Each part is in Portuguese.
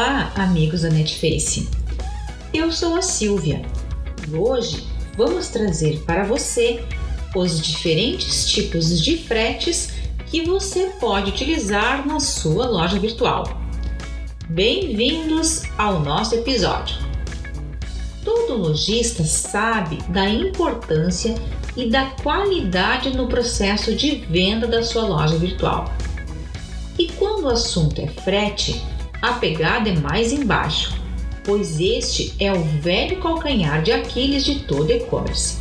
Olá, amigos da Netface. Eu sou a Silvia e hoje vamos trazer para você os diferentes tipos de fretes que você pode utilizar na sua loja virtual. Bem-vindos ao nosso episódio. Todo lojista sabe da importância e da qualidade no processo de venda da sua loja virtual. E quando o assunto é frete, a pegada é mais embaixo, pois este é o velho calcanhar de Aquiles de todo e-commerce.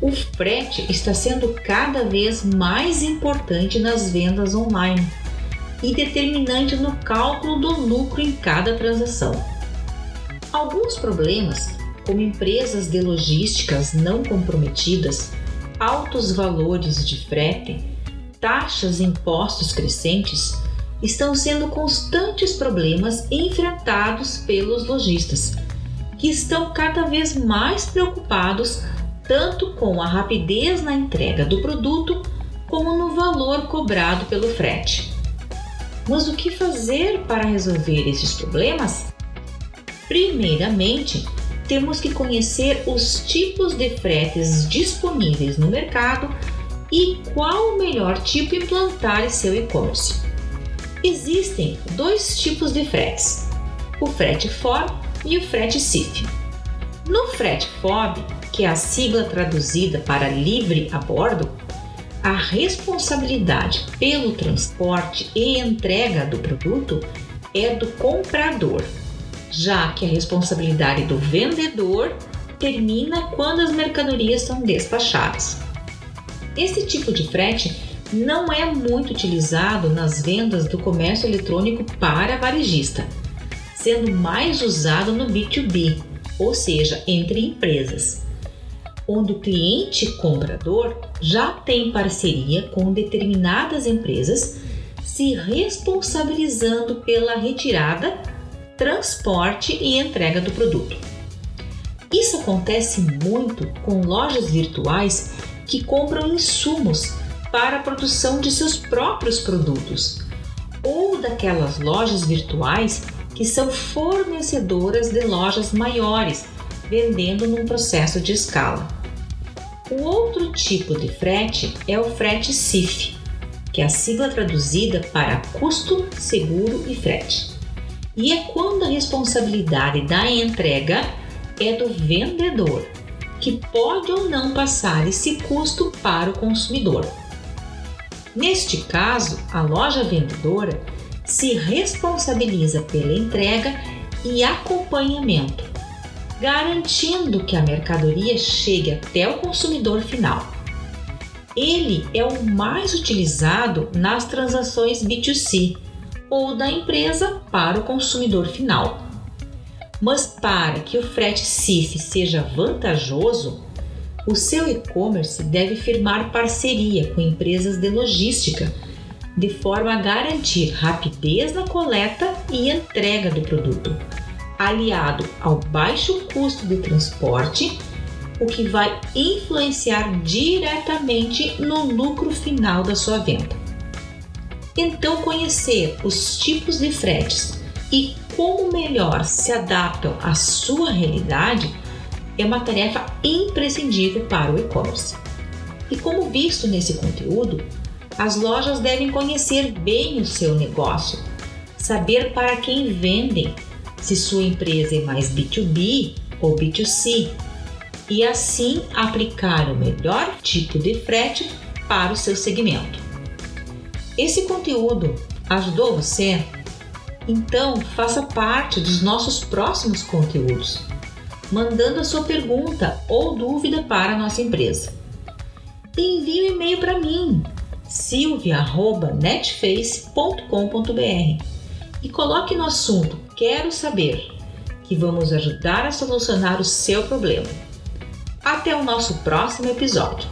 O frete está sendo cada vez mais importante nas vendas online e determinante no cálculo do lucro em cada transação. Alguns problemas, como empresas de logísticas não comprometidas, altos valores de frete, taxas e impostos crescentes, estão sendo constantes problemas enfrentados pelos lojistas, que estão cada vez mais preocupados tanto com a rapidez na entrega do produto como no valor cobrado pelo frete. Mas o que fazer para resolver esses problemas? Primeiramente, temos que conhecer os tipos de fretes disponíveis no mercado e qual o melhor tipo implantar em seu e-commerce. Existem dois tipos de fretes: o frete FOB e o frete CIF. No frete FOB, que é a sigla traduzida para livre a bordo, a responsabilidade pelo transporte e entrega do produto é do comprador, já que a responsabilidade do vendedor termina quando as mercadorias são despachadas. Esse tipo de frete não é muito utilizado nas vendas do comércio eletrônico para varejista, sendo mais usado no B2B, ou seja, entre empresas, onde o cliente comprador já tem parceria com determinadas empresas, se responsabilizando pela retirada, transporte e entrega do produto. Isso acontece muito com lojas virtuais que compram insumos para a produção de seus próprios produtos, ou daquelas lojas virtuais que são fornecedoras de lojas maiores, vendendo num processo de escala. O outro tipo de frete é o frete CIF, que é a sigla traduzida para custo, seguro e frete. E é quando a responsabilidade da entrega é do vendedor, que pode ou não passar esse custo para o consumidor. Neste caso, a loja vendedora se responsabiliza pela entrega e acompanhamento, garantindo que a mercadoria chegue até o consumidor final. Ele é o mais utilizado nas transações B2C ou da empresa para o consumidor final. Mas para que o frete CIF seja vantajoso, o seu e-commerce deve firmar parceria com empresas de logística, de forma a garantir rapidez na coleta e entrega do produto, aliado ao baixo custo de transporte, o que vai influenciar diretamente no lucro final da sua venda. Então, conhecer os tipos de fretes e como melhor se adaptam à sua realidade é uma tarefa imprescindível para o e-commerce. E como visto nesse conteúdo, as lojas devem conhecer bem o seu negócio, saber para quem vendem, se sua empresa é mais B2B ou B2C, e assim aplicar o melhor tipo de frete para o seu segmento. Esse conteúdo ajudou você? Então faça parte dos nossos próximos conteúdos mandando a sua pergunta ou dúvida para a nossa empresa. Envie um e-mail para mim, silvia.netface.com.br e coloque no assunto Quero saber, que vamos ajudar a solucionar o seu problema. Até o nosso próximo episódio.